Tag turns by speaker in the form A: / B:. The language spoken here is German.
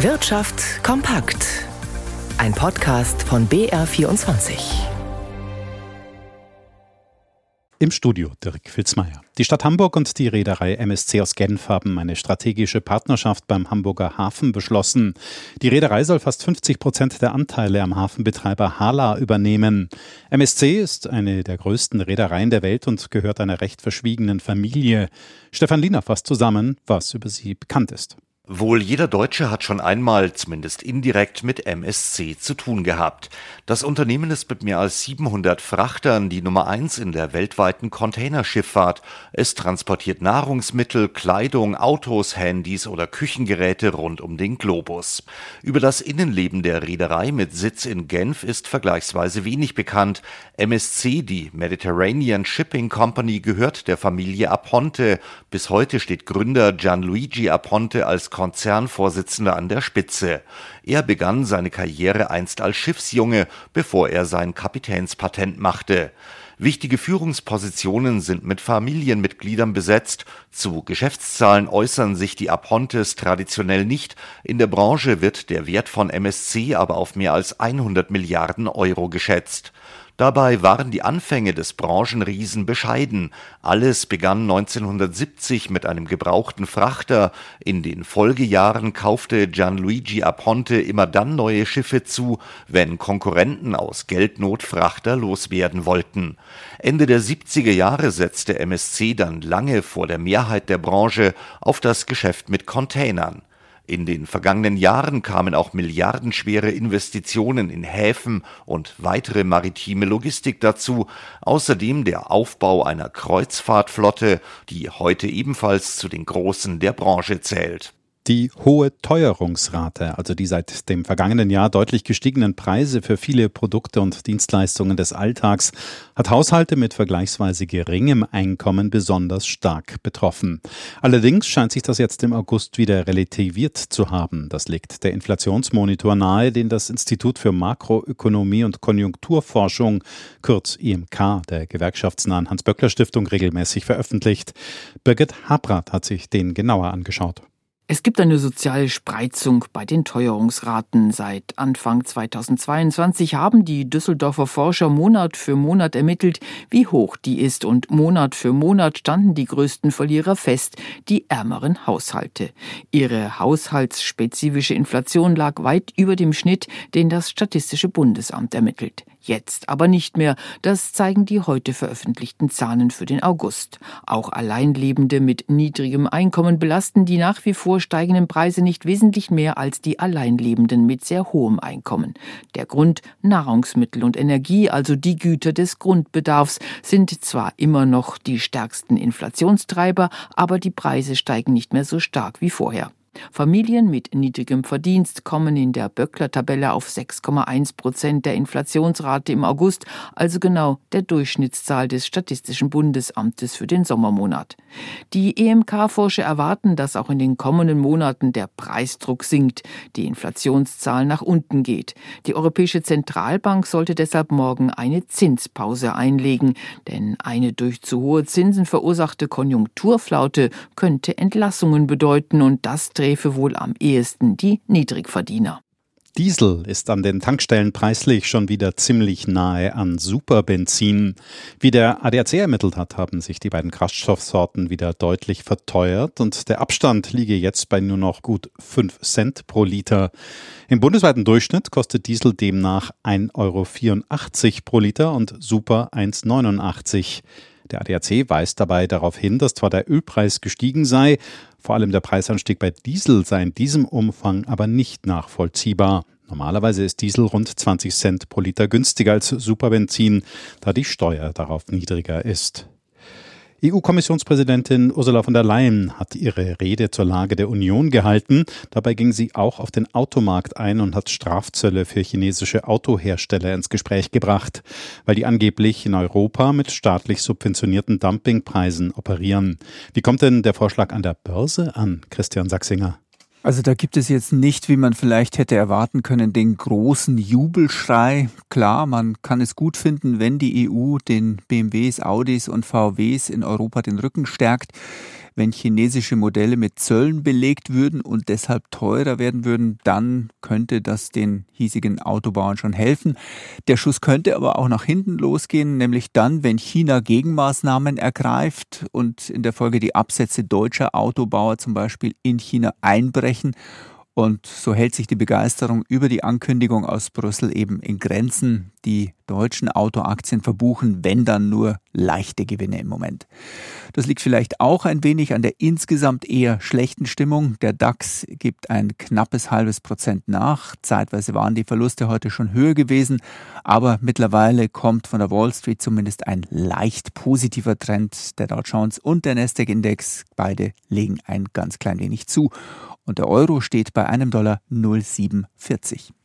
A: Wirtschaft kompakt. Ein Podcast von BR24.
B: Im Studio Dirk Filzmeier. Die Stadt Hamburg und die Reederei MSC aus Genf haben eine strategische Partnerschaft beim Hamburger Hafen beschlossen. Die Reederei soll fast 50 Prozent der Anteile am Hafenbetreiber Hala übernehmen. MSC ist eine der größten Reedereien der Welt und gehört einer recht verschwiegenen Familie. Stefan Liener fasst zusammen, was über sie bekannt ist.
C: Wohl jeder Deutsche hat schon einmal, zumindest indirekt, mit MSC zu tun gehabt. Das Unternehmen ist mit mehr als 700 Frachtern die Nummer eins in der weltweiten Containerschifffahrt. Es transportiert Nahrungsmittel, Kleidung, Autos, Handys oder Küchengeräte rund um den Globus. Über das Innenleben der Reederei mit Sitz in Genf ist vergleichsweise wenig bekannt. MSC, die Mediterranean Shipping Company, gehört der Familie Aponte. Bis heute steht Gründer Gianluigi Aponte als Konzernvorsitzender an der Spitze. Er begann seine Karriere einst als Schiffsjunge, bevor er sein Kapitänspatent machte. Wichtige Führungspositionen sind mit Familienmitgliedern besetzt. Zu Geschäftszahlen äußern sich die Apontes traditionell nicht. In der Branche wird der Wert von MSC aber auf mehr als 100 Milliarden Euro geschätzt. Dabei waren die Anfänge des Branchenriesen bescheiden. Alles begann 1970 mit einem gebrauchten Frachter. In den Folgejahren kaufte Gianluigi Aponte immer dann neue Schiffe zu, wenn Konkurrenten aus Geldnot Frachter loswerden wollten. Ende der 70er Jahre setzte MSC dann lange vor der Mehrheit der Branche auf das Geschäft mit Containern. In den vergangenen Jahren kamen auch milliardenschwere Investitionen in Häfen und weitere maritime Logistik dazu, außerdem der Aufbau einer Kreuzfahrtflotte, die heute ebenfalls zu den großen der Branche zählt
B: die hohe Teuerungsrate, also die seit dem vergangenen Jahr deutlich gestiegenen Preise für viele Produkte und Dienstleistungen des Alltags, hat Haushalte mit vergleichsweise geringem Einkommen besonders stark betroffen. Allerdings scheint sich das jetzt im August wieder relativiert zu haben. Das legt der Inflationsmonitor nahe, den das Institut für Makroökonomie und Konjunkturforschung, kurz IMK, der gewerkschaftsnahen Hans-Böckler-Stiftung regelmäßig veröffentlicht. Birgit Habrath hat sich den genauer angeschaut.
D: Es gibt eine soziale Spreizung bei den Teuerungsraten. Seit Anfang 2022 haben die Düsseldorfer Forscher Monat für Monat ermittelt, wie hoch die ist und Monat für Monat standen die größten Verlierer fest, die ärmeren Haushalte. Ihre haushaltsspezifische Inflation lag weit über dem Schnitt, den das Statistische Bundesamt ermittelt. Jetzt aber nicht mehr. Das zeigen die heute veröffentlichten Zahlen für den August. Auch Alleinlebende mit niedrigem Einkommen belasten die nach wie vor steigenden Preise nicht wesentlich mehr als die Alleinlebenden mit sehr hohem Einkommen. Der Grund Nahrungsmittel und Energie, also die Güter des Grundbedarfs, sind zwar immer noch die stärksten Inflationstreiber, aber die Preise steigen nicht mehr so stark wie vorher. Familien mit niedrigem Verdienst kommen in der Böckler-Tabelle auf 6,1 Prozent der Inflationsrate im August, also genau der Durchschnittszahl des Statistischen Bundesamtes für den Sommermonat. Die EMK-Forscher erwarten, dass auch in den kommenden Monaten der Preisdruck sinkt, die Inflationszahl nach unten geht. Die Europäische Zentralbank sollte deshalb morgen eine Zinspause einlegen, denn eine durch zu hohe Zinsen verursachte Konjunkturflaute könnte Entlassungen bedeuten und das trägt Sträfe wohl am ehesten die Niedrigverdiener.
B: Diesel ist an den Tankstellen preislich schon wieder ziemlich nahe an Superbenzin. Wie der ADAC ermittelt hat, haben sich die beiden Kraftstoffsorten wieder deutlich verteuert und der Abstand liege jetzt bei nur noch gut 5 Cent pro Liter. Im bundesweiten Durchschnitt kostet Diesel demnach 1,84 Euro pro Liter und Super 1,89 der ADAC weist dabei darauf hin, dass zwar der Ölpreis gestiegen sei, vor allem der Preisanstieg bei Diesel sei in diesem Umfang aber nicht nachvollziehbar. Normalerweise ist Diesel rund 20 Cent pro Liter günstiger als Superbenzin, da die Steuer darauf niedriger ist. EU-Kommissionspräsidentin Ursula von der Leyen hat ihre Rede zur Lage der Union gehalten. Dabei ging sie auch auf den Automarkt ein und hat Strafzölle für chinesische Autohersteller ins Gespräch gebracht, weil die angeblich in Europa mit staatlich subventionierten Dumpingpreisen operieren. Wie kommt denn der Vorschlag an der Börse an, Christian Sachsinger?
E: Also da gibt es jetzt nicht, wie man vielleicht hätte erwarten können, den großen Jubelschrei. Klar, man kann es gut finden, wenn die EU den BMWs, Audis und VWs in Europa den Rücken stärkt. Wenn chinesische Modelle mit Zöllen belegt würden und deshalb teurer werden würden, dann könnte das den hiesigen Autobauern schon helfen. Der Schuss könnte aber auch nach hinten losgehen, nämlich dann, wenn China Gegenmaßnahmen ergreift und in der Folge die Absätze deutscher Autobauer zum Beispiel in China einbrechen und so hält sich die Begeisterung über die Ankündigung aus Brüssel eben in Grenzen. Die deutschen Autoaktien verbuchen, wenn dann nur leichte Gewinne im Moment. Das liegt vielleicht auch ein wenig an der insgesamt eher schlechten Stimmung. Der DAX gibt ein knappes halbes Prozent nach. Zeitweise waren die Verluste heute schon höher gewesen, aber mittlerweile kommt von der Wall Street zumindest ein leicht positiver Trend. Der Dow Jones und der Nasdaq Index, beide legen ein ganz klein wenig zu und der Euro steht bei einem Dollar 0,47.